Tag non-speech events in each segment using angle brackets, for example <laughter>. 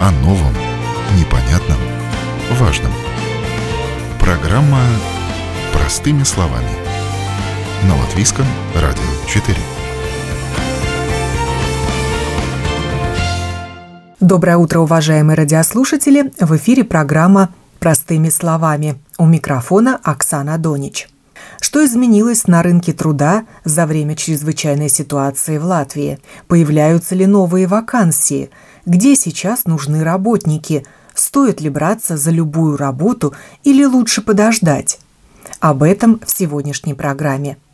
о новом, непонятном, важном. Программа «Простыми словами» на Латвийском радио 4. Доброе утро, уважаемые радиослушатели! В эфире программа «Простыми словами». У микрофона Оксана Донич. Что изменилось на рынке труда за время чрезвычайной ситуации в Латвии? Появляются ли новые вакансии? Где сейчас нужны работники? Стоит ли браться за любую работу или лучше подождать? Об этом в сегодняшней программе –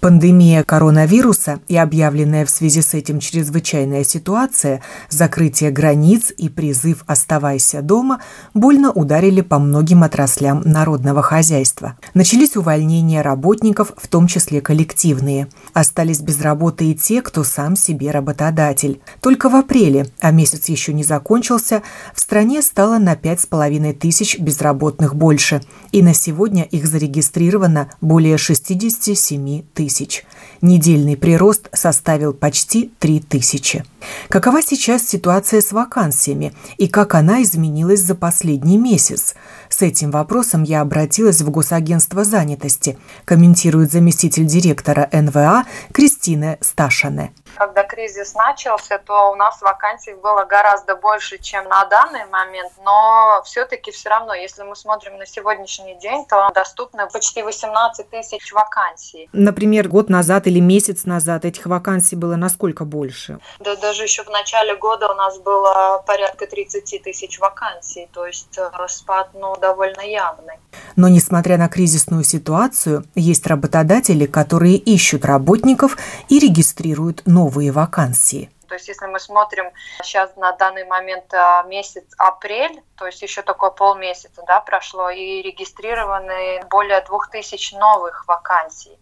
Пандемия коронавируса и объявленная в связи с этим чрезвычайная ситуация, закрытие границ и призыв «оставайся дома» больно ударили по многим отраслям народного хозяйства. Начались увольнения работников, в том числе коллективные. Остались без работы и те, кто сам себе работодатель. Только в апреле, а месяц еще не закончился, в стране стало на 5,5 тысяч безработных больше, и на сегодня их зарегистрировано более 67 тысяч. Недельный прирост составил почти 3 тысячи. Какова сейчас ситуация с вакансиями и как она изменилась за последний месяц? С этим вопросом я обратилась в Госагентство занятости, комментирует заместитель директора НВА Кристина Сташане. Когда кризис начался, то у нас вакансий было гораздо больше, чем на данный момент, но все-таки все равно, если мы смотрим на сегодняшний день, то доступно почти 18 тысяч вакансий. Например, год назад или месяц назад этих вакансий было насколько больше? Да даже еще в начале года у нас было порядка 30 тысяч вакансий, то есть э, спад ну, довольно явный. Но несмотря на кризисную ситуацию, есть работодатели, которые ищут работников и регистрируют новые вакансии. То есть если мы смотрим сейчас на данный момент э, месяц апрель, то есть еще такое полмесяца да, прошло, и регистрированы более двух тысяч новых вакансий.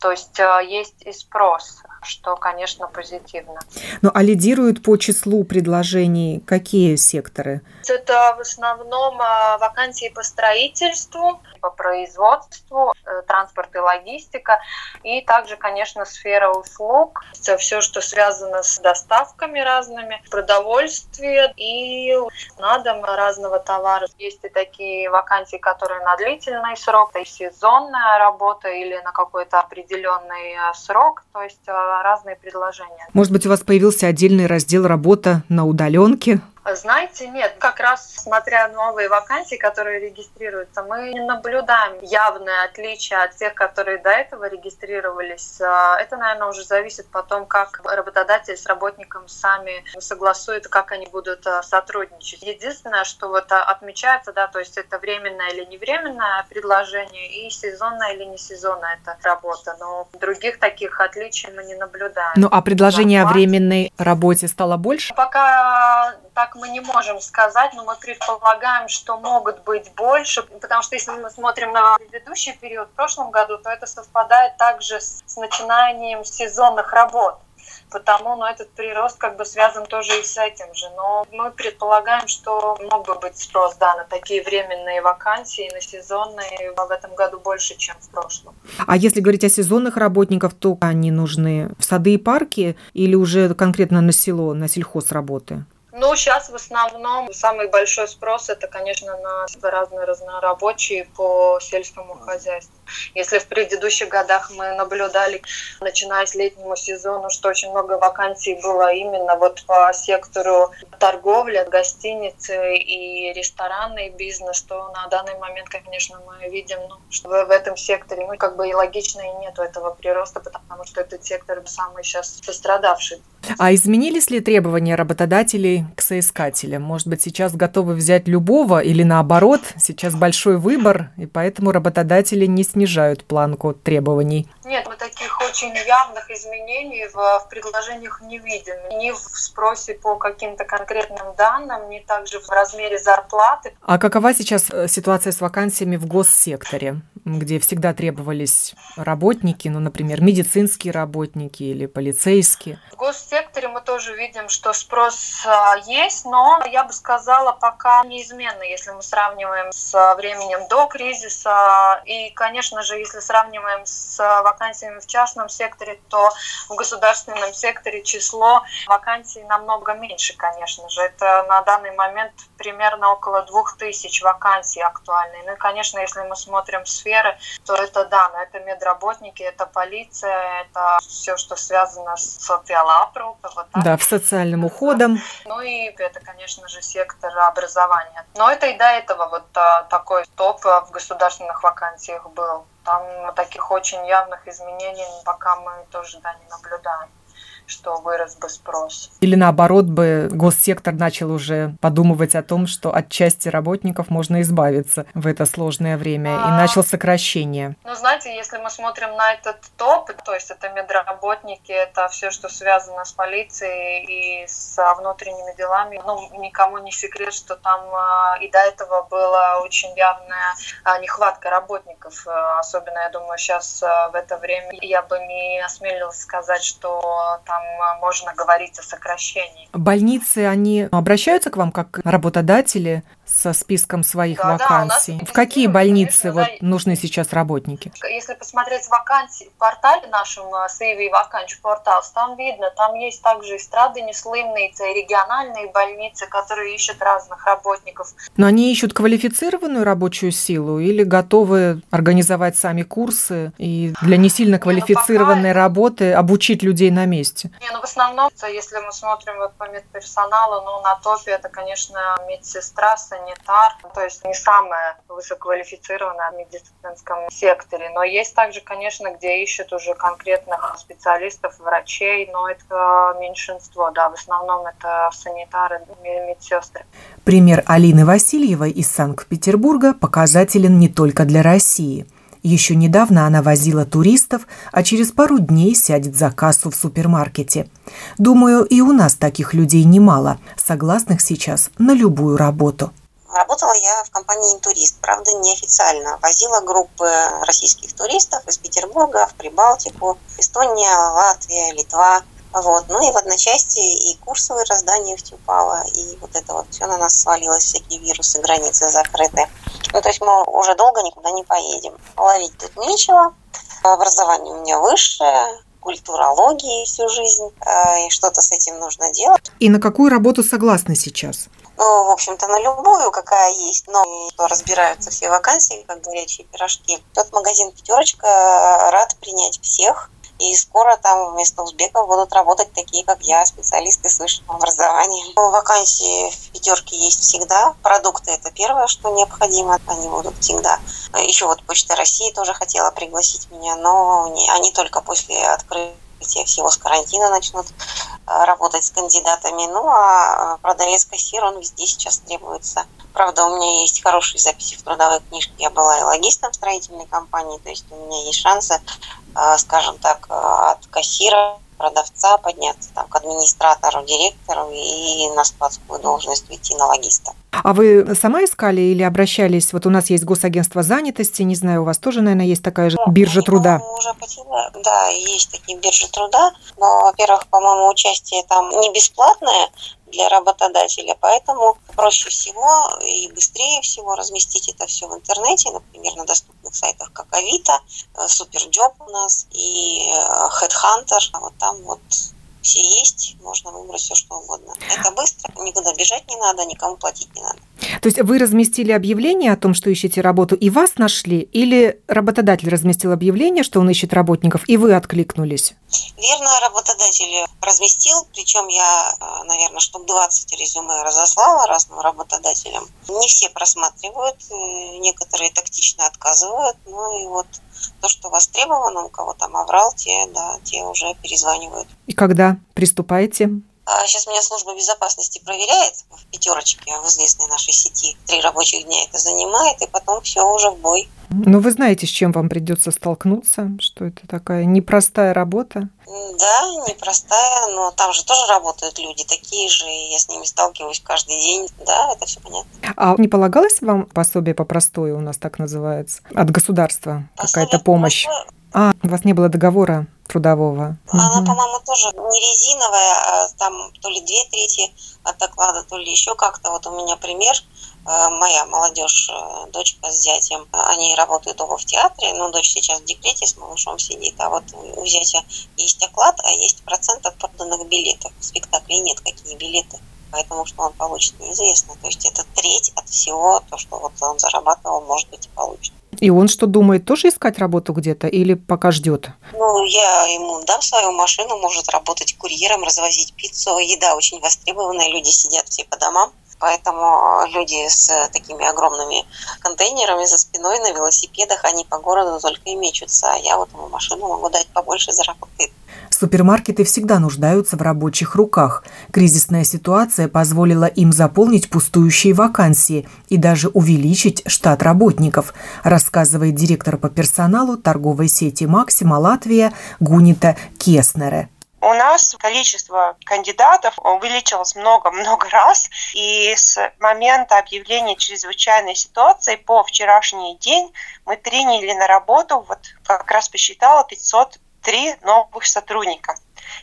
То есть э, есть и спрос, что, конечно, позитивно. Ну а лидируют по числу предложений какие секторы? Это в основном э, вакансии по строительству, по производству, э, транспорт и логистика, и также, конечно, сфера услуг, все, что связано с доставками разными, продовольствие и на дом разного товара. Есть и такие вакансии, которые на длительный срок, и сезонная работа или на какой-то определенный э, срок, то есть э, разные предложения. Может быть, у вас появился отдельный раздел работа на удаленке? Знаете, нет, как раз смотря новые вакансии, которые регистрируются, мы не наблюдаем явное отличие от тех, которые до этого регистрировались. А, это, наверное, уже зависит потом, как работодатель с работником сами согласуют, как они будут а, сотрудничать. Единственное, что вот а, отмечается, да, то есть это временное или не временное предложение и сезонная или не сезонная это работа. Но других таких отличий мы не наблюдаем. Ну, а предложение о временной работе стало больше? Пока так мы не можем сказать, но мы предполагаем, что могут быть больше, потому что если мы смотрим на предыдущий период в прошлом году, то это совпадает также с, с начинанием сезонных работ потому ну, этот прирост как бы связан тоже и с этим же. Но мы предполагаем, что мог бы быть спрос да, на такие временные вакансии, на сезонные в этом году больше, чем в прошлом. А если говорить о сезонных работниках, то они нужны в сады и парки или уже конкретно на село, на сельхозработы? Ну, сейчас в основном самый большой спрос это, конечно, на разные разнорабочие по сельскому хозяйству. Если в предыдущих годах мы наблюдали, начиная с летнего сезона, что очень много вакансий было именно вот по сектору торговли, гостиницы и ресторанный бизнес, то на данный момент, конечно, мы видим, ну, что в этом секторе, ну, как бы и логично и нету этого прироста, потому что этот сектор самый сейчас пострадавший. А изменились ли требования работодателей к соискателям? Может быть, сейчас готовы взять любого или наоборот, сейчас большой выбор, и поэтому работодатели не снижают планку требований? Нет, мы таких очень явных изменений в, в предложениях не видим. Ни в спросе по каким-то конкретным данным, ни также в размере зарплаты. А какова сейчас э, ситуация с вакансиями в госсекторе? Где всегда требовались работники, ну, например, медицинские работники или полицейские? В госсекторе мы тоже видим, что спрос а, есть, но я бы сказала, пока неизменно, если мы сравниваем с временем до кризиса. И, конечно же, если сравниваем с вакансиями в частном секторе, то в государственном секторе число вакансий намного меньше, конечно же. Это на данный момент примерно около двух тысяч вакансий актуальные. Ну и, конечно, если мы смотрим сферы, то это да, но это медработники, это полиция, это все, что связано с социалапру. Вот да, в социальным уходом. Ну и это, конечно же, сектор образования. Но это и до этого вот а, такой топ в государственных вакансиях был. Там таких очень явных изменений пока мы тоже да, не наблюдаем что вырос бы спрос. Или наоборот бы госсектор начал уже подумывать о том, что от части работников можно избавиться в это сложное время а... и начал сокращение. Ну, знаете, если мы смотрим на этот топ, то есть это медработники, это все, что связано с полицией и с внутренними делами, ну, никому не секрет, что там а, и до этого была очень явная а, нехватка работников, особенно, я думаю, сейчас в это время я бы не осмелилась сказать, что там там а, можно говорить о сокращении. Больницы, они обращаются к вам как работодатели со списком своих да, вакансий? Да, в какие больницы конечно, вот да. нужны сейчас работники? Если посмотреть вакансии в портале нашем а, вакансий портал, там видно, там есть также эстрады неслымные, региональные больницы, которые ищут разных работников. Но они ищут квалифицированную рабочую силу или готовы организовать сами курсы и для не сильно квалифицированной не, ну, работы обучить людей на месте? Не, ну в основном, если мы смотрим вот по медперсоналу, ну на топе это, конечно, медсестра, санитар, то есть не самая высококвалифицированная в медицинском секторе. Но есть также, конечно, где ищут уже конкретных специалистов, врачей, но это меньшинство, да, в основном это санитары, медсестры. Пример Алины Васильевой из Санкт-Петербурга показателен не только для России – еще недавно она возила туристов, а через пару дней сядет за кассу в супермаркете. Думаю, и у нас таких людей немало, согласных сейчас на любую работу. Работала я в компании «Интурист», правда, неофициально. Возила группы российских туристов из Петербурга в Прибалтику, Эстония, Латвия, Литва. Вот. Ну и в одночасье и курсовые раздания упало, и вот это вот все на нас свалилось, всякие вирусы, границы закрыты. Ну, то есть мы уже долго никуда не поедем. Ловить тут нечего. Образование у меня высшее, культурологии всю жизнь, э, и что-то с этим нужно делать. И на какую работу согласны сейчас? Ну, в общем-то, на любую, какая есть, но разбираются все вакансии, как горячие пирожки. Тот магазин «Пятерочка» рад принять всех, и скоро там вместо узбеков будут работать такие, как я, специалисты с высшим образованием. Вакансии в пятерке есть всегда. Продукты – это первое, что необходимо. Они будут всегда. Еще вот Почта России тоже хотела пригласить меня, но они только после открытия все всего с карантина начнут э, работать с кандидатами. Ну, а э, продавец-кассир, он везде сейчас требуется. Правда, у меня есть хорошие записи в трудовой книжке. Я была и логистом строительной компании, то есть у меня есть шансы, э, скажем так, от кассира продавца подняться там, к администратору, директору и на складскую должность уйти на логиста. А вы сама искали или обращались? Вот у нас есть госагентство занятости, не знаю, у вас тоже, наверное, есть такая же биржа труда. Уже потеряла. Да, есть такие биржи труда, но, во-первых, по-моему, участие там не бесплатное, для работодателя. Поэтому проще всего и быстрее всего разместить это все в интернете, например, на доступных сайтах, как Авито, Суперджоb у нас и э, Headhunter. Вот там вот все есть, можно выбрать все, что угодно. Это быстро, никуда бежать не надо, никому платить не надо. То есть вы разместили объявление о том, что ищете работу, и вас нашли? Или работодатель разместил объявление, что он ищет работников, и вы откликнулись? Верно, работодатель разместил, причем я, э, наверное, штук 20 резюме разослала разным работодателям. Не все просматривают, э, некоторые тактично отказывают, ну и вот то, что востребовано, у кого там оврал, те, да, те уже перезванивают. И когда приступаете? А сейчас меня служба безопасности проверяет в пятерочке, в известной нашей сети. Три рабочих дня это занимает, и потом все уже в бой. Но вы знаете, с чем вам придется столкнуться, что это такая непростая работа? Да, непростая, но там же тоже работают люди такие же, и я с ними сталкиваюсь каждый день. Да, это все понятно. А не полагалось вам пособие по простой, у нас так называется, от государства какая-то помощь? Простое... А, у вас не было договора трудового? Она, угу. по-моему, тоже не резиновая, а там то ли две трети от доклада, то ли еще как-то. Вот у меня пример – Э, моя молодежь, э, дочка с зятем, они работают оба в театре, но дочь сейчас в декрете с малышом сидит, а вот у зятя есть оклад, а есть процент от проданных билетов. В спектакле нет какие билеты, поэтому что он получит неизвестно. То есть это треть от всего, то, что вот он зарабатывал, может быть, и получит. И он что думает, тоже искать работу где-то или пока ждет? Ну, я ему дам свою машину, может работать курьером, развозить пиццу. Еда очень востребованная, люди сидят все по домам. Поэтому люди с такими огромными контейнерами за спиной на велосипедах, они по городу только и мечутся. А я вот ему машину могу дать побольше заработает. Супермаркеты всегда нуждаются в рабочих руках. Кризисная ситуация позволила им заполнить пустующие вакансии и даже увеличить штат работников, рассказывает директор по персоналу торговой сети «Максима Латвия» Гунита Кеснере у нас количество кандидатов увеличилось много-много раз, и с момента объявления чрезвычайной ситуации по вчерашний день мы приняли на работу, вот как раз посчитала, 503 новых сотрудника.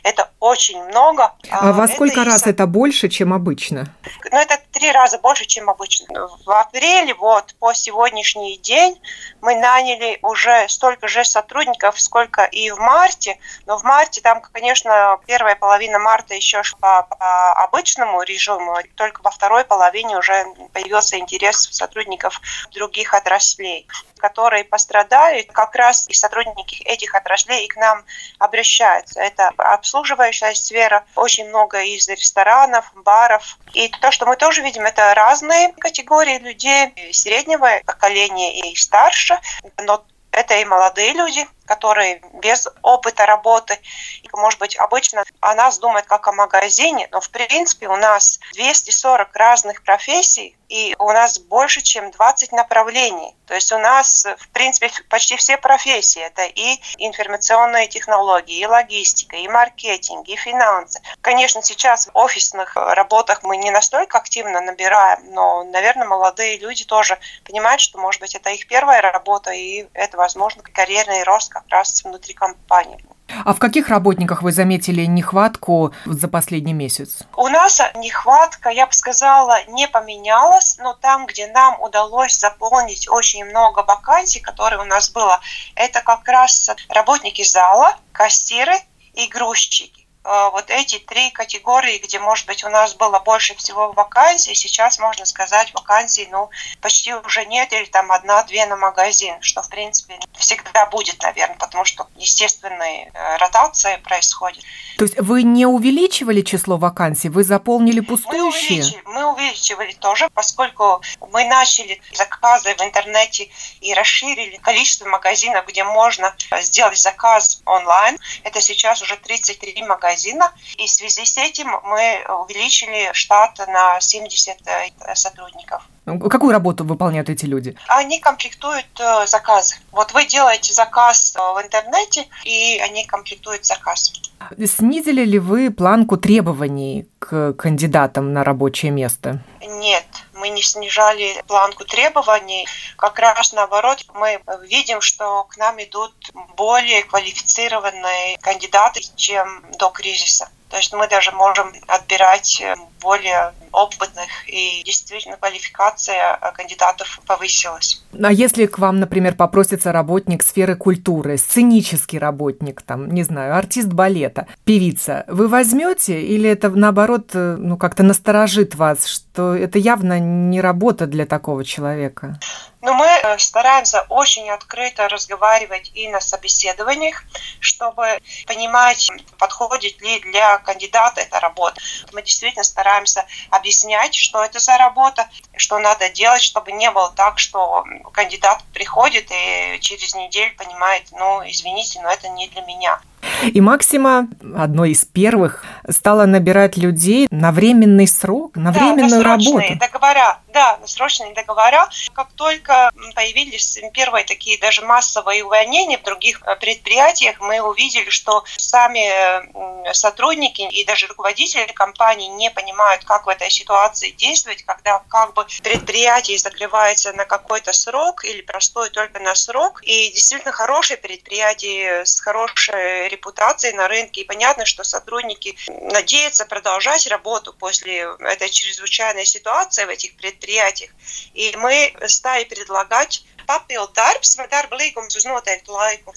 Это очень много. А, а во сколько это раз и... это больше, чем обычно? Ну, это три раза больше, чем обычно. В апреле, вот, по сегодняшний день мы наняли уже столько же сотрудников, сколько и в марте. Но в марте там, конечно, первая половина марта еще шла по обычному режиму, только во второй половине уже появился интерес сотрудников других отраслей которые пострадали, как раз и сотрудники этих отраслей и к нам обращаются. Это обслуживающая сфера, очень много из ресторанов, баров. И то, что мы тоже видим, это разные категории людей, среднего поколения и старше, но это и молодые люди, которые без опыта работы. Может быть, обычно о нас думают как о магазине, но в принципе у нас 240 разных профессий, и у нас больше, чем 20 направлений. То есть у нас, в принципе, почти все профессии. Это и информационные технологии, и логистика, и маркетинг, и финансы. Конечно, сейчас в офисных работах мы не настолько активно набираем, но, наверное, молодые люди тоже понимают, что, может быть, это их первая работа, и это, возможно, карьерный рост как раз внутри компании. А в каких работниках вы заметили нехватку за последний месяц? У нас нехватка, я бы сказала, не поменялась, но там, где нам удалось заполнить очень много вакансий, которые у нас было, это как раз работники зала, кассиры и грузчики. Э, вот эти три категории, где, может быть, у нас было больше всего вакансий, сейчас, можно сказать, вакансий, ну, почти уже нет, или там одна-две на магазин, что, в принципе, всегда будет, наверное, потому что естественная э, ротация происходит. То есть вы не увеличивали число вакансий, вы заполнили пустующие? Мы увеличивали, мы увеличивали тоже, поскольку мы начали заказы в интернете и расширили количество магазинов, где можно сделать заказ онлайн. Это сейчас уже 33 магазина магазина. И в связи с этим мы увеличили штат на 70 э, сотрудников. Какую работу выполняют эти люди? Они комплектуют э, заказы. Вот вы делаете заказ э, в интернете, и они комплектуют заказ. Снизили ли вы планку требований к кандидатам на рабочее место? Нет, мы не снижали планку требований. Как раз наоборот, мы видим, что к нам идут более квалифицированные кандидаты, чем до кризиса. То есть мы даже можем отбирать более опытных, и действительно квалификация кандидатов повысилась. А если к вам, например, попросится работник сферы культуры, сценический работник, там, не знаю, артист балета, певица, вы возьмете или это наоборот, ну, как-то насторожит вас, что это явно не работа для такого человека? Но мы э, стараемся очень открыто разговаривать и на собеседованиях, чтобы понимать, подходит ли для кандидата эта работа. Мы действительно стараемся объяснять, что это за работа, что надо делать, чтобы не было так, что кандидат приходит и через неделю понимает, ну, извините, но это не для меня. И Максима, одной из первых, стала набирать людей на временный срок, на да, временную работу. договора, на срочные договора. Как только появились первые такие даже массовые увольнения в других э, предприятиях, мы увидели, что сами сотрудники и даже руководители компании не понимают, как в этой ситуации действовать, когда как бы предприятие закрывается на какой-то срок или простой только на срок. И действительно хорошее предприятие с хорошей репутацией на рынке. И понятно, что сотрудники надеются продолжать работу после этой чрезвычайной ситуации в этих предприятиях. И мы стали предлагать papildu darbs vai darba līgums uz noteiktu.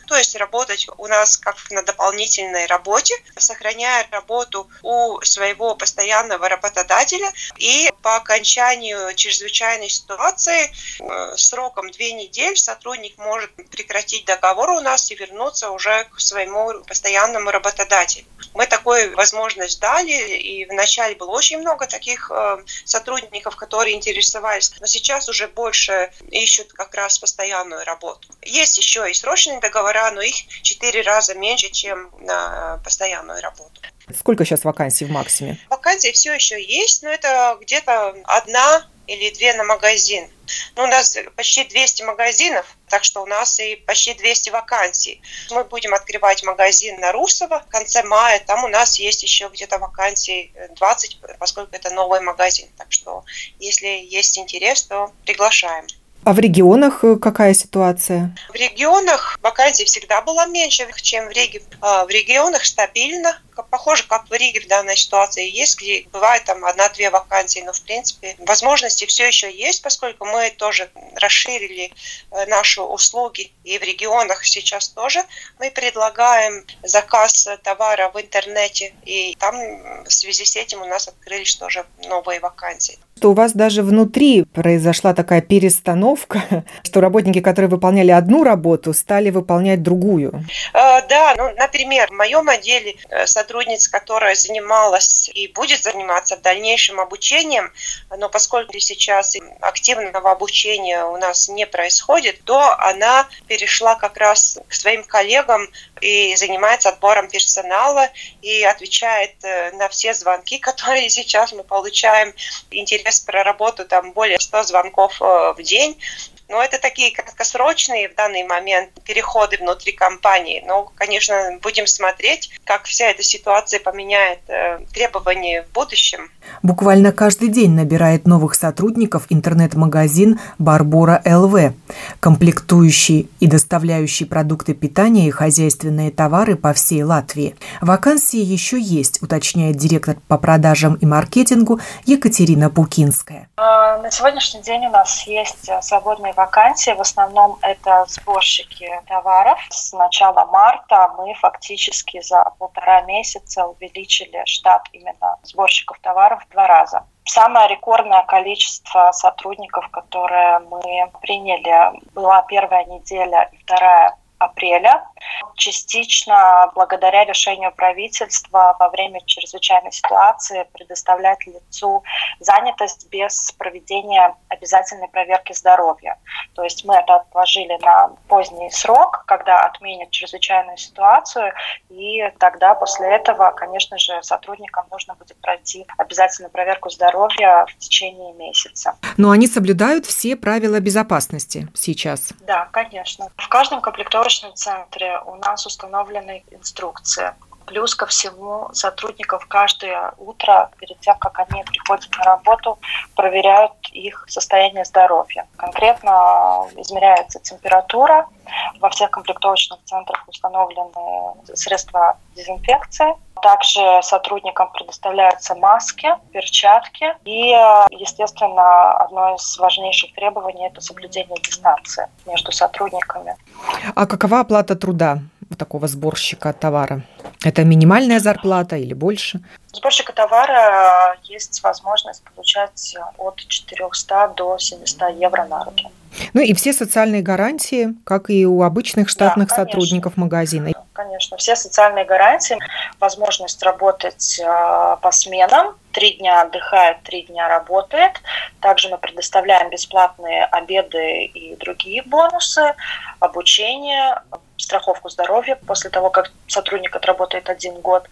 То есть работать у нас как на дополнительной работе, сохраняя работу у своего постоянного работодателя. И по окончанию чрезвычайной ситуации э, сроком две недели сотрудник может прекратить договор у нас и вернуться уже к своему постоянному работодателю. Мы такую возможность дали, и вначале было очень много таких э, сотрудников, которые интересовались, но сейчас уже больше ищут как раз постоянную работу. Есть еще и срочные договора, но их четыре раза меньше, чем на постоянную работу. Сколько сейчас вакансий в максиме? Вакансии все еще есть, но это где-то одна или две на магазин. Ну, у нас почти 200 магазинов, так что у нас и почти 200 вакансий. Мы будем открывать магазин на Русово в конце мая. Там у нас есть еще где-то вакансий 20, поскольку это новый магазин. Так что, если есть интерес, то приглашаем. А в регионах э, какая ситуация? В регионах вакансий всегда было меньше, чем в Риге. А в регионах стабильно. Похоже, как в Риге в данной ситуации есть, где бывает там одна-две вакансии, но в принципе возможности все еще есть, поскольку мы тоже расширили э, наши услуги и в регионах сейчас тоже. Мы предлагаем заказ товара в интернете, и там в связи с этим у нас открылись тоже новые вакансии что у вас даже внутри произошла такая перестановка, <laughs> что работники, которые выполняли одну работу, стали выполнять другую. Э, да, ну, например, в моем отделе э, сотрудница, которая занималась и будет заниматься в дальнейшем обучением, но поскольку сейчас активного обучения у нас не происходит, то она перешла как раз к своим коллегам и занимается отбором персонала и отвечает э, на все звонки, <laughs> которые сейчас мы получаем. Интерес про работу там более 100 звонков э, в день. Но это такие краткосрочные в данный момент переходы внутри компании. Но, конечно, будем смотреть, как вся эта ситуация поменяет э, требования в будущем. Буквально каждый день набирает новых сотрудников интернет-магазин «Барбора ЛВ», комплектующий и доставляющий продукты питания и хозяйственные товары по всей Латвии. Вакансии еще есть, уточняет директор по продажам и маркетингу Екатерина Пукинская. А, на сегодняшний день у нас есть э, свободные вакансии. В основном это сборщики товаров. С начала марта мы фактически за полтора месяца увеличили штат именно сборщиков товаров в два раза. Самое рекордное количество сотрудников, которые мы приняли, была первая неделя и вторая апреля. Частично благодаря решению правительства во время чрезвычайной ситуации предоставлять лицу занятость без проведения обязательной проверки здоровья. То есть мы это отложили на поздний срок, когда отменят чрезвычайную ситуацию, и тогда после этого, конечно же, сотрудникам нужно будет пройти обязательную проверку здоровья в течение месяца. Но они соблюдают все правила безопасности сейчас? Да, конечно. В каждом комплектующем сборочном центре у нас установлены инструкции. Плюс ко всему сотрудников каждое утро, перед тем, как они приходят на работу, проверяют их состояние здоровья. Конкретно измеряется температура. Во всех комплектовочных центрах установлены средства дезинфекции. Также сотрудникам предоставляются маски, перчатки. И, естественно, одно из важнейших требований – это соблюдение дистанции между сотрудниками. А какова оплата труда такого сборщика товара? Это минимальная зарплата или больше? Сборщика товара есть возможность получать от 400 до 700 евро на руки. Ну и все социальные гарантии, как и у обычных штатных да, сотрудников магазина. Конечно, все социальные гарантии, возможность работать э, по сменам, три дня отдыхает, три дня работает. Также мы предоставляем бесплатные обеды и другие бонусы, обучение, страховку здоровья после того, как сотрудник отработает один год.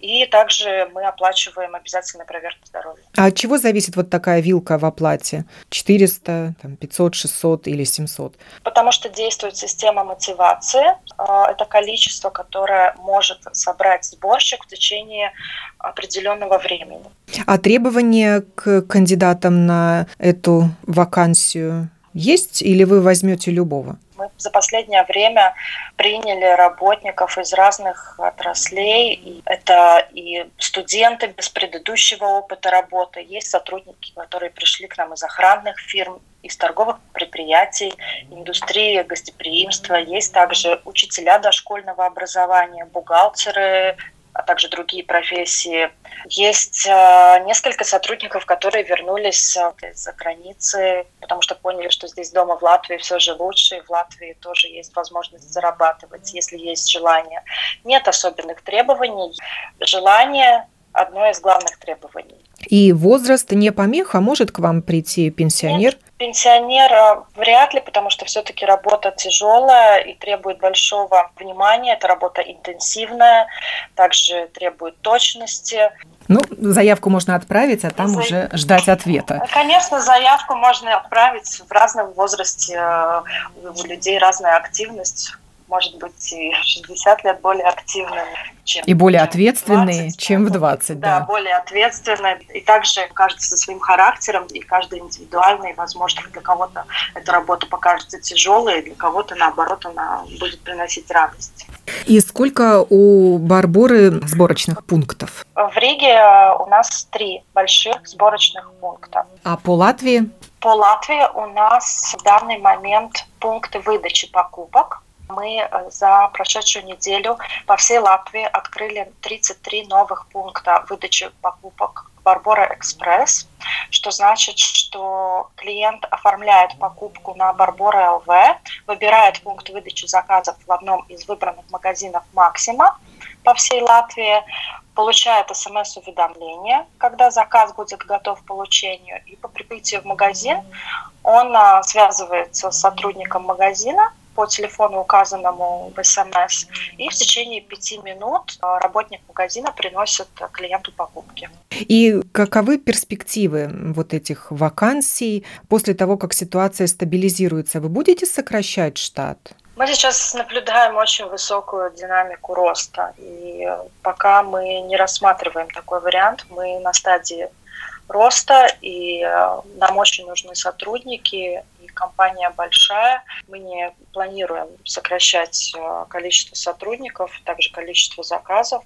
И также мы оплачиваем обязательно проверку здоровья. А от чего зависит вот такая вилка в оплате? 400, там, 500, 600 или 700? Потому что действует система мотивации. А, это количество, которое может собрать сборщик в течение определенного времени. А требования к кандидатам на эту вакансию есть или вы возьмете любого? Мы за последнее время приняли работников из разных отраслей. Это и студенты без предыдущего опыта работы, есть сотрудники, которые пришли к нам из охранных фирм, из торговых предприятий, индустрии гостеприимства. Есть также учителя дошкольного образования, бухгалтеры, а также другие профессии. Есть э, несколько сотрудников, которые вернулись э, из-за границы, потому что поняли, что здесь дома в Латвии все же лучше, и в Латвии тоже есть возможность зарабатывать, если есть желание. Нет особенных требований. Желание – одно из главных требований. И возраст не помеха, может к вам прийти пенсионер? Нет, пенсионера вряд ли, потому что все-таки работа тяжелая и требует большого внимания. Это работа интенсивная, также требует точности. Ну, заявку можно отправить, а там За... уже ждать ответа. Конечно, заявку можно отправить в разном возрасте. У людей разная активность может быть, и 60 лет более активными. Чем, и более ответственные, 20, чем в 20. Да, да, более ответственные. И также каждый со своим характером, и каждый индивидуальный. Возможно, для кого-то эта работа покажется тяжелой, для кого-то, наоборот, она будет приносить радость. И сколько у Барборы сборочных пунктов? В Риге у нас три больших сборочных пункта. А по Латвии? По Латвии у нас в данный момент пункты выдачи покупок мы э, за прошедшую неделю по всей Латвии открыли 33 новых пункта выдачи покупок Барбора Экспресс, что значит, что клиент оформляет покупку на Барбора ЛВ, выбирает пункт выдачи заказов в одном из выбранных магазинов Максима по всей Латвии, получает смс-уведомление, когда заказ будет готов к получению, и по прибытию в магазин он а, связывается с сотрудником магазина, по телефону, указанному в СМС, и в течение пяти минут э, работник магазина приносит клиенту покупки. И каковы перспективы вот этих вакансий после того, как ситуация стабилизируется? Вы будете сокращать штат? Мы сейчас наблюдаем очень высокую динамику роста, и пока мы не рассматриваем такой вариант, мы на стадии роста, и э, нам очень нужны сотрудники, компания большая, мы не планируем сокращать э, количество сотрудников, также количество заказов,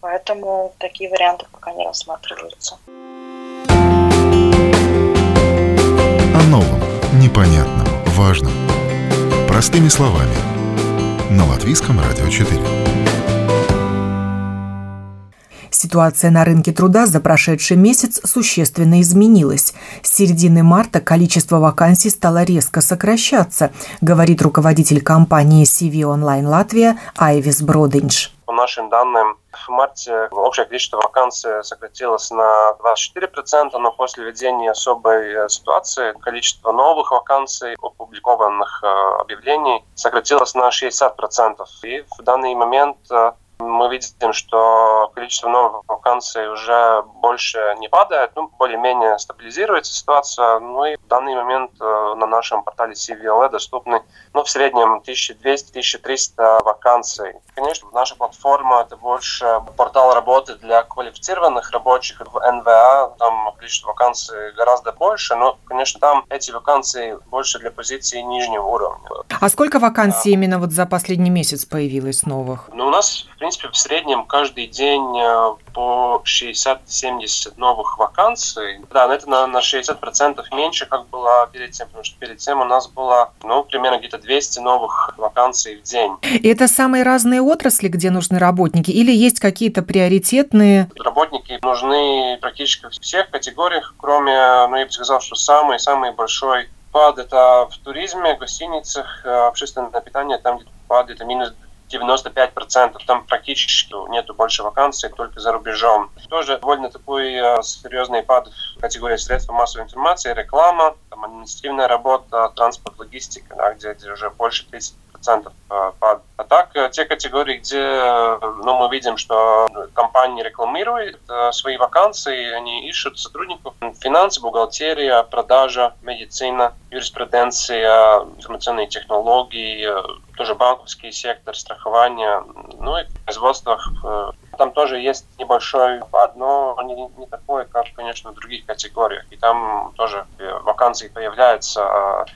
поэтому такие варианты пока не рассматриваются. О новом, непонятном, важном. Простыми словами. На Латвийском радио 4. Ситуация на рынке труда за прошедший месяц существенно изменилась. С середины марта количество вакансий стало резко сокращаться, говорит руководитель компании CV Online Латвия Айвис Бродинч. По нашим данным, в марте общее количество вакансий сократилось на 24%, но после введения особой э, ситуации количество новых вакансий, опубликованных э, объявлений сократилось на 60%. И в данный момент э, мы видим, что количество новых вакансий уже больше не падает, ну, более-менее стабилизируется ситуация. Ну и в данный момент э, на нашем портале CVLE доступны ну, в среднем 1200-1300 вакансий. Конечно, наша платформа – это больше портал работы для квалифицированных рабочих. В НВА там количество вакансий гораздо больше, но, конечно, там эти вакансии больше для позиций нижнего уровня. А сколько вакансий да. именно вот за последний месяц появилось новых? Ну, у нас, в принципе, в среднем каждый день э, по 60-70 новых вакансий. Да, но это на, на 60% меньше, как было перед тем, потому что перед тем у нас было, ну, примерно где-то 200 новых вакансий в день. И это самые разные отрасли, где нужны работники, или есть какие-то приоритетные? Работники нужны практически в всех категориях, кроме, ну, я бы сказал, что самый-самый большой пад это в туризме, гостиницах, э, общественное питание, там где пад это минус 95%, там практически нету больше вакансий, только за рубежом. Тоже довольно такой э, серьезный пад в категории средств массовой информации, реклама, там, административная работа, транспорт, логистика, да, где, где уже больше 30% 10% пад. А так, те категории, где ну, мы видим, что компании рекламируют свои вакансии, они ищут сотрудников, финансы, бухгалтерия, продажа, медицина, юриспруденция, информационные технологии, тоже банковский сектор, страхование, ну и в производствах там тоже есть небольшой пад, но не, не такой, как, конечно, в других категориях. И там тоже вакансии появляются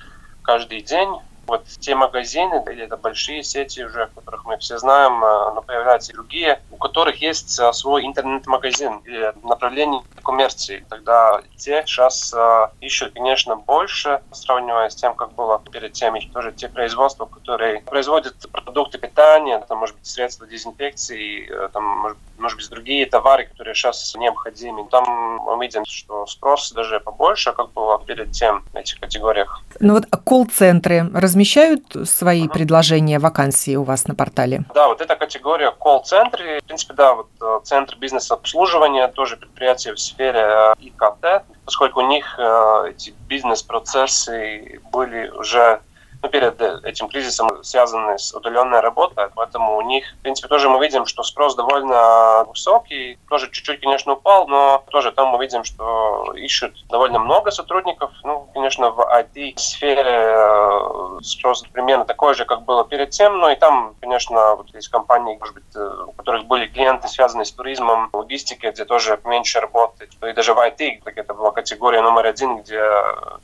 каждый день. Вот те магазины, или это большие сети уже, которых мы все знаем, э, но появляются и другие, у которых есть э, свой интернет-магазин или направление коммерции. Тогда те сейчас э, ищут, конечно, больше, сравнивая с тем, как было перед тем. И тоже те производства, которые производят продукты питания, там, может быть, средства дезинфекции, там, может, может быть, другие товары, которые сейчас необходимы. Там мы видим, что спрос даже побольше, как было перед тем в этих категориях. Ну вот колл-центры размещают свои uh-huh. предложения, вакансии у вас на портале? Да, вот эта категория колл-центры, в принципе, да, вот э, центр бизнес-обслуживания, тоже предприятие в сфере э, ИКТ, поскольку у них э, эти бизнес-процессы были уже ну, перед этим кризисом связаны с удаленной работой, поэтому у них, в принципе, тоже мы видим, что спрос довольно высокий, тоже чуть-чуть, конечно, упал, но тоже там мы видим, что ищут довольно много сотрудников. Ну, конечно, в IT-сфере э, спрос примерно такой же, как было перед тем, но и там, конечно, вот есть компании, может быть, э, у которых были клиенты, связанные с туризмом, логистикой, где тоже меньше работает. И даже в IT, так это была категория номер один, где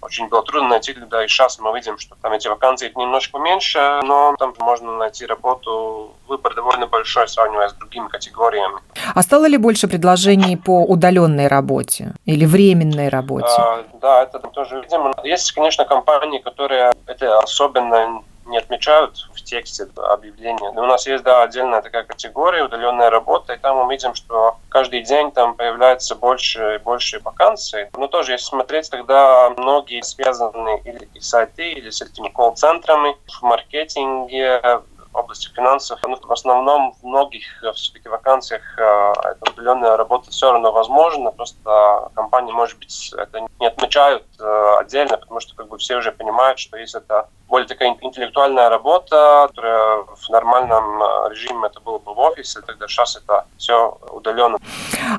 очень было трудно найти людей, сейчас мы видим, что там эти вакансии вакансий немножко меньше, но там можно найти работу, выбор довольно большой, сравнивая с другими категориями. А стало ли больше предложений по удаленной работе или временной работе? А, да, это тоже видимо. Есть, конечно, компании, которые это особенно не отмечают тексте объявления. Но у нас есть, да, отдельная такая категория, удаленная работа, и там мы видим, что каждый день там появляется больше и больше вакансий. Но тоже, если смотреть, тогда многие связаны или с IT, или с этими колл-центрами, в маркетинге, области финансов. Ну, в основном в многих э, все-таки вакансиях э, эта удаленная работа все равно возможна, просто компании, может быть, это не отмечают э, отдельно, потому что как бы все уже понимают, что есть это более такая интеллектуальная работа, которая в нормальном режиме это было бы в офисе, тогда сейчас это все удаленно.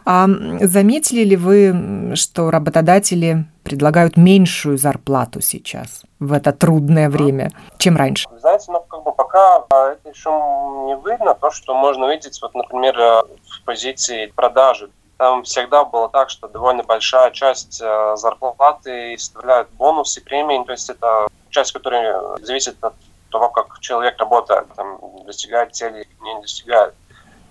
А заметили ли вы, что работодатели предлагают меньшую зарплату сейчас в это трудное время, чем раньше? Знаете, ну, как бы пока а, это еще не видно, то, что можно видеть, вот, например, э, в позиции продажи. Там всегда было так, что довольно большая часть э, зарплаты составляют бонусы, премии, то есть это часть, которая зависит от того, как человек работает, там, достигает цели, не достигает.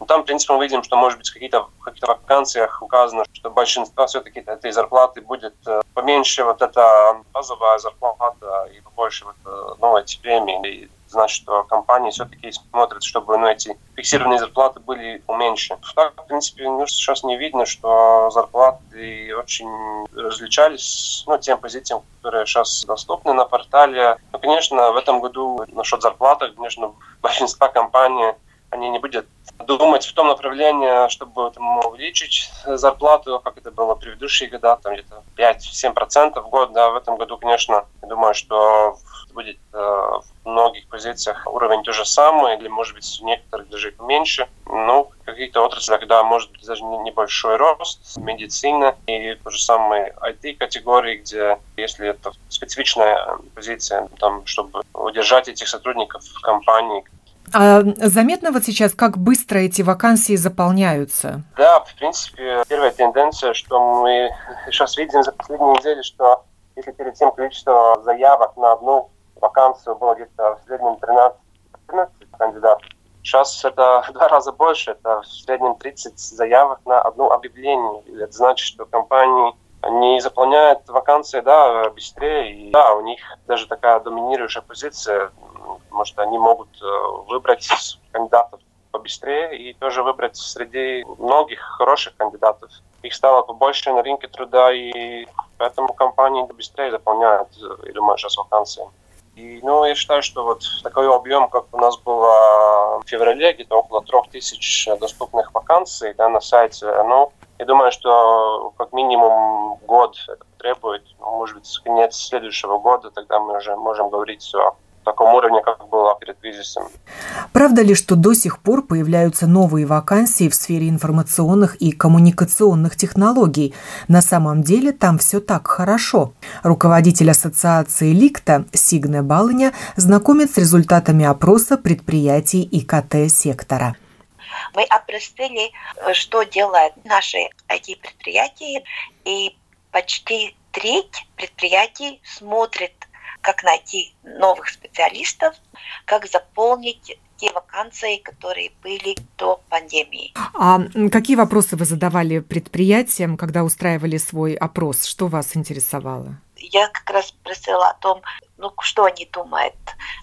Но там, в принципе, мы видим, что, может быть, в каких-то каких вакансиях указано, что большинство все-таки этой зарплаты будет э, поменьше вот эта базовая зарплата и побольше вот ну, эти премии. Значит, что компании все-таки смотрят, чтобы ну, эти фиксированные зарплаты были уменьшены. Так, в принципе, ну, сейчас не видно, что зарплаты очень различались ну, тем позициям, которые сейчас доступны на портале. Ну, конечно, в этом году насчет зарплаты, конечно, большинство компаний они не будут думать в том направлении, чтобы там, увеличить зарплату, как это было в предыдущие года, там где-то 5-7% в год. Да, в этом году, конечно, я думаю, что будет э, в многих позициях уровень то же самый, или, может быть, в некоторых даже меньше. Ну, в каких-то отраслях, да, может быть, даже небольшой рост, медицина и то же самое IT-категории, где, если это специфичная позиция, там, чтобы удержать этих сотрудников в компании, а заметно вот сейчас, как быстро эти вакансии заполняются? Да, в принципе, первая тенденция, что мы сейчас видим за последние недели, что если перед тем количество заявок на одну вакансию было где-то в среднем 13 кандидатов, Сейчас это в два раза больше, это в среднем 30 заявок на одно объявление. Это значит, что компании они заполняют вакансии, да, быстрее, и да, у них даже такая доминирующая позиция, потому что они могут э, выбрать <laughs> кандидатов побыстрее и тоже выбрать среди многих хороших кандидатов. Их стало побольше на рынке труда, и поэтому компании быстрее заполняют, э, я думаю, сейчас вакансии. И, ну, я считаю, что вот такой объем, как у нас было в феврале, где-то около трех тысяч доступных вакансий да, на сайте, ну, я думаю, что как минимум год это требует, ну, может быть, конец следующего года, тогда мы уже можем говорить о таком уровне, как было перед кризисом. Правда ли, что до сих пор появляются новые вакансии в сфере информационных и коммуникационных технологий? На самом деле там все так хорошо. Руководитель ассоциации Ликта Сигне Балыня знакомит с результатами опроса предприятий ИКТ-сектора. Мы опросили, что делают наши IT-предприятия, и почти треть предприятий смотрит, как найти новых специалистов, как заполнить те вакансии, которые были до пандемии. А какие вопросы вы задавали предприятиям, когда устраивали свой опрос? Что вас интересовало? Я как раз спросила о том, ну, что они думают.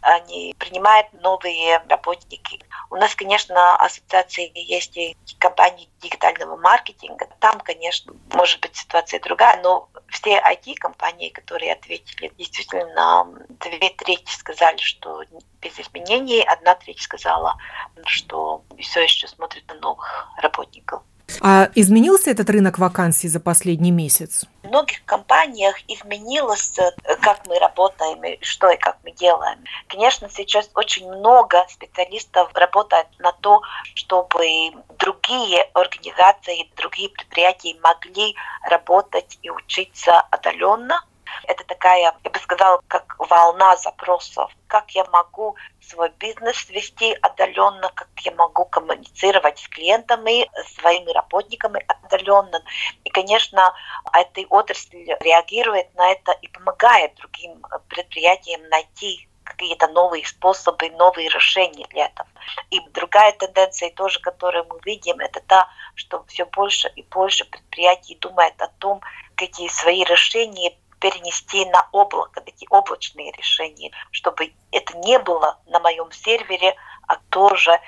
Они принимают новые работники. У нас, конечно, ассоциации есть и компании дигитального маркетинга. Там, конечно, может быть ситуация другая, но все IT-компании, которые ответили, действительно, две трети сказали, что без изменений, одна треть сказала, что все еще смотрят на новых работников. А изменился этот рынок вакансий за последний месяц? В многих компаниях изменилось, э, как мы работаем, и что и как мы делаем. Конечно, сейчас очень много специалистов работают на то, чтобы другие организации, другие предприятия могли работать и учиться отдаленно это такая, я бы сказала, как волна запросов. Как я могу свой бизнес вести отдаленно, как я могу коммуницировать с клиентами, своими работниками отдаленно. И, конечно, эта отрасль реагирует на это и помогает другим предприятиям найти какие-то новые способы, новые решения для этого. И другая тенденция тоже, которую мы видим, это та, что все больше и больше предприятий думают о том, какие свои решения перенести на облако, такие облачные решения, чтобы это не было на моем сервере, а тоже,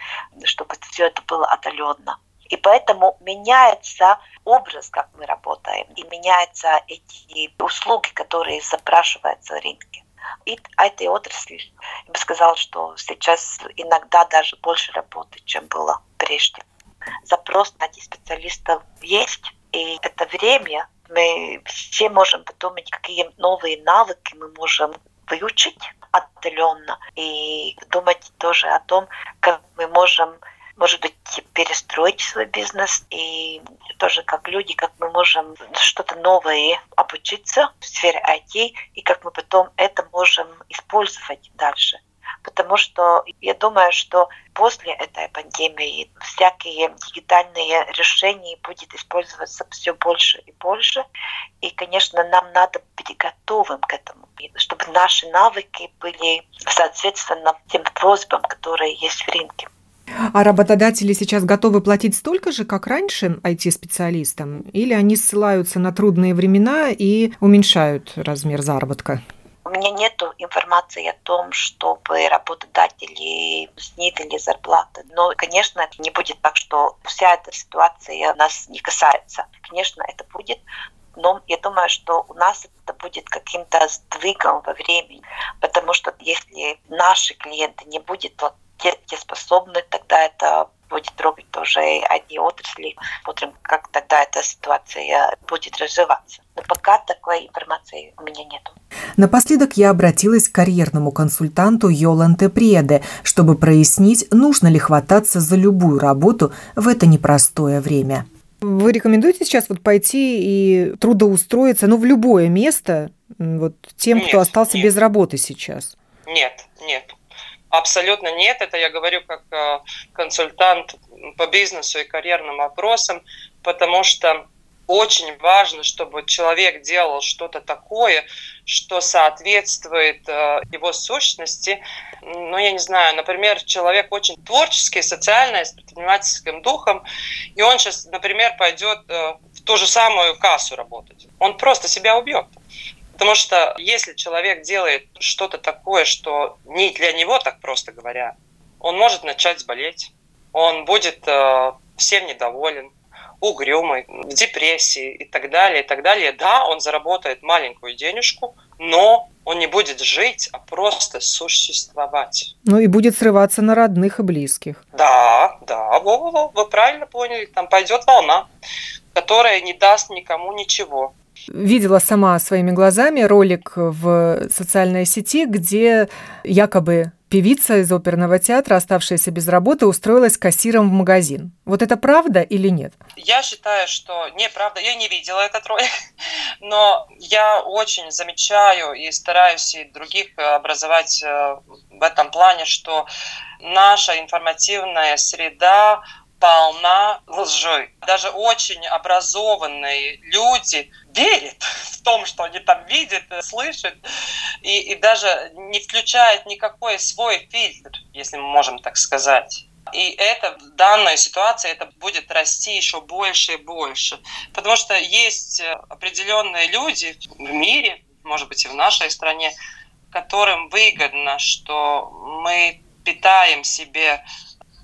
чтобы все это было отдаленно. И поэтому меняется образ, как мы работаем, и меняются эти услуги, которые запрашиваются в рынке. И этой отрасли, я бы сказала, что сейчас иногда даже больше работы, чем было прежде. Запрос на этих специалистов есть, и это время мы все можем подумать, какие новые навыки мы можем выучить отдаленно и думать тоже о том, как мы можем может быть, перестроить свой бизнес и тоже как люди, как мы можем что-то новое обучиться в сфере IT и как мы потом это можем использовать дальше потому что я думаю, что после этой пандемии всякие дигитальные решения будут использоваться все больше и больше. И, конечно, нам надо быть готовым к этому, чтобы наши навыки были соответственно тем просьбам, которые есть в рынке. А работодатели сейчас готовы платить столько же, как раньше IT-специалистам? Или они ссылаются на трудные времена и уменьшают размер заработка? У меня нет информации о том, чтобы работодатели снизили зарплаты. Но, конечно, это не будет так, что вся эта ситуация нас не касается. Конечно, это будет, но я думаю, что у нас это будет каким-то сдвигом во времени, потому что если наши клиенты не будут платежеспособны, тогда это будет трогать тоже одни отрасли. Смотрим, как тогда эта ситуация будет развиваться. Но пока такой информации у меня нет. Напоследок я обратилась к карьерному консультанту Йоланте Преде, чтобы прояснить, нужно ли хвататься за любую работу в это непростое время. Вы рекомендуете сейчас вот пойти и трудоустроиться, ну, в любое место, вот тем, нет, кто остался нет. без работы сейчас? Нет, нет. Абсолютно нет. Это я говорю как э, консультант по бизнесу и карьерным вопросам, потому что очень важно, чтобы человек делал что-то такое, что соответствует э, его сущности. Ну, я не знаю, например, человек очень творческий, социальный, с предпринимательским духом, и он сейчас, например, пойдет э, в ту же самую кассу работать. Он просто себя убьет. Потому что если человек делает что-то такое, что не для него, так просто говоря, он может начать болеть, он будет э, всем недоволен, угрюмый, в депрессии и так далее, и так далее. Да, он заработает маленькую денежку, но он не будет жить, а просто существовать. Ну и будет срываться на родных и близких. Да, да, во, во, во, вы правильно поняли. Там пойдет волна, которая не даст никому ничего. Видела сама своими глазами ролик в социальной сети, где якобы Певица из оперного театра, оставшаяся без работы, устроилась кассиром в магазин. Вот это правда или нет? Я считаю, что неправда. Я не видела этот ролик, <laughs> но я очень замечаю и стараюсь и других образовать э, в этом плане, что наша информативная среда полна лжи. Даже очень образованные люди верят в том, что они там видят, слышат, и, и даже не включают никакой свой фильтр, если мы можем так сказать. И это в данной ситуации это будет расти еще больше и больше. Потому что есть определенные люди в мире, может быть, и в нашей стране, которым выгодно, что мы питаем себе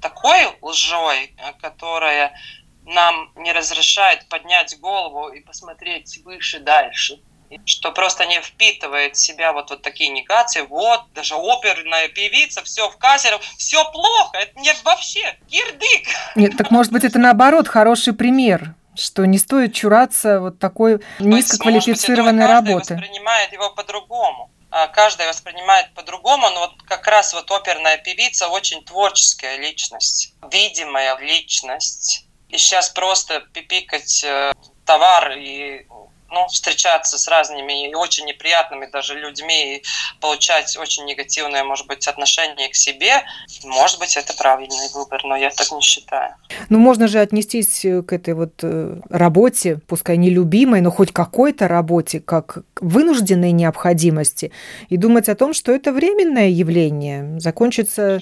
такой лжой, э, которая нам не разрешает поднять голову и посмотреть выше, дальше. Что просто не впитывает в себя вот, вот такие негации. Вот, даже оперная певица, все в кассерах, все плохо. Это не вообще кирдык. Нет, так может быть это наоборот хороший пример что не стоит чураться вот такой низкоквалифицированной быть, работы. воспринимает его по-другому. А, каждый воспринимает по-другому, но вот как раз вот оперная певица очень творческая личность, видимая личность. И сейчас просто пипикать э, товар и ну, встречаться с разными и очень неприятными даже людьми и получать очень негативное, может быть, отношение к себе, может быть, это правильный выбор, но я так не считаю. Ну, можно же отнестись э, к этой вот э, работе, пускай нелюбимой, но хоть какой-то работе, как вынужденной необходимости, и думать о том, что это временное явление. Закончится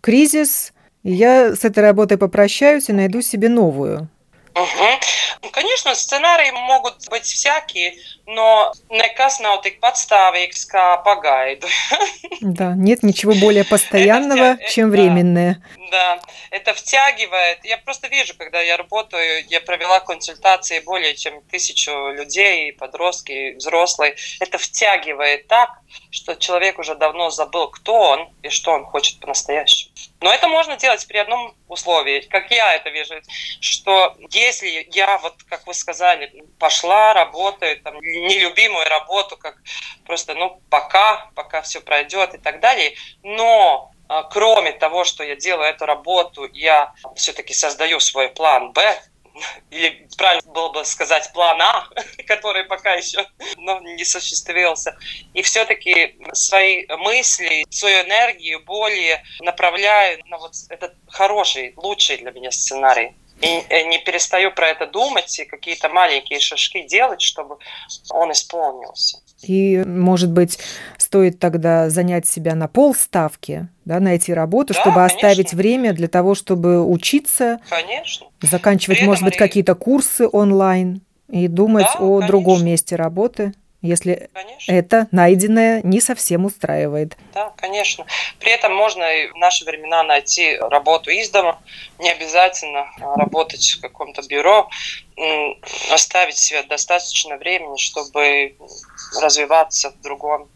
кризис, я с этой работой попрощаюсь и найду себе новую. Угу. Конечно, сценарии могут быть всякие, но nekas nav tik patstāvīgs, kā pagaidu. Да, нет ничего более <laughs> постоянного, чем временное. Да, это втягивает. Я просто вижу, когда я работаю, я провела консультации более чем тысячу людей, подростки, взрослые. Это втягивает так, что человек уже давно забыл, кто он и что он хочет по-настоящему. Но это можно делать при одном условии, как я это вижу, что если я, вот как вы сказали, пошла, работаю, там, нелюбимую работу, как просто, ну, пока, пока все пройдет и так далее, но а, кроме того, что я делаю эту работу, я все-таки создаю свой план Б, или правильно было бы сказать план А, <laughs> который пока еще ну, не существовался. И все-таки свои мысли, свою энергию более направляю на вот этот хороший, лучший для меня сценарий. И э, не перестаю про это думать и какие-то маленькие шажки делать, чтобы он исполнился. И, может быть, стоит тогда занять себя на полставки, да, найти работу, да, чтобы конечно. оставить время для того, чтобы учиться, конечно. заканчивать, Время, может быть, какие-то курсы онлайн и думать да, о конечно. другом месте работы если конечно. это найденное не совсем устраивает. Да, конечно. При этом можно и в наши времена найти работу из дома, не обязательно работать в каком-то бюро, оставить себе достаточно времени, чтобы развиваться в другом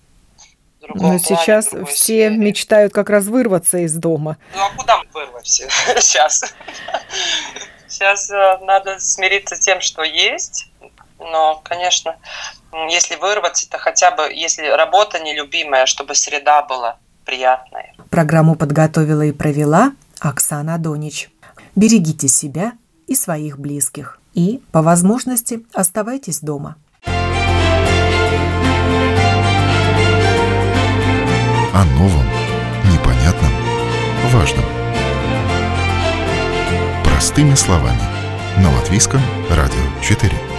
но плане, сейчас все сфере. мечтают как раз вырваться из дома. Ну а куда мы вырвемся <laughs> сейчас? <laughs> Сейчас э, надо смириться с тем, что есть. Но, конечно, если вырваться, то хотя бы, если работа нелюбимая, чтобы среда была приятная. Программу подготовила и провела Оксана Донич. Берегите себя и своих близких. И, по возможности, оставайтесь дома. О новом, непонятном, важном. Простыми словами. На Латвийском радио 4.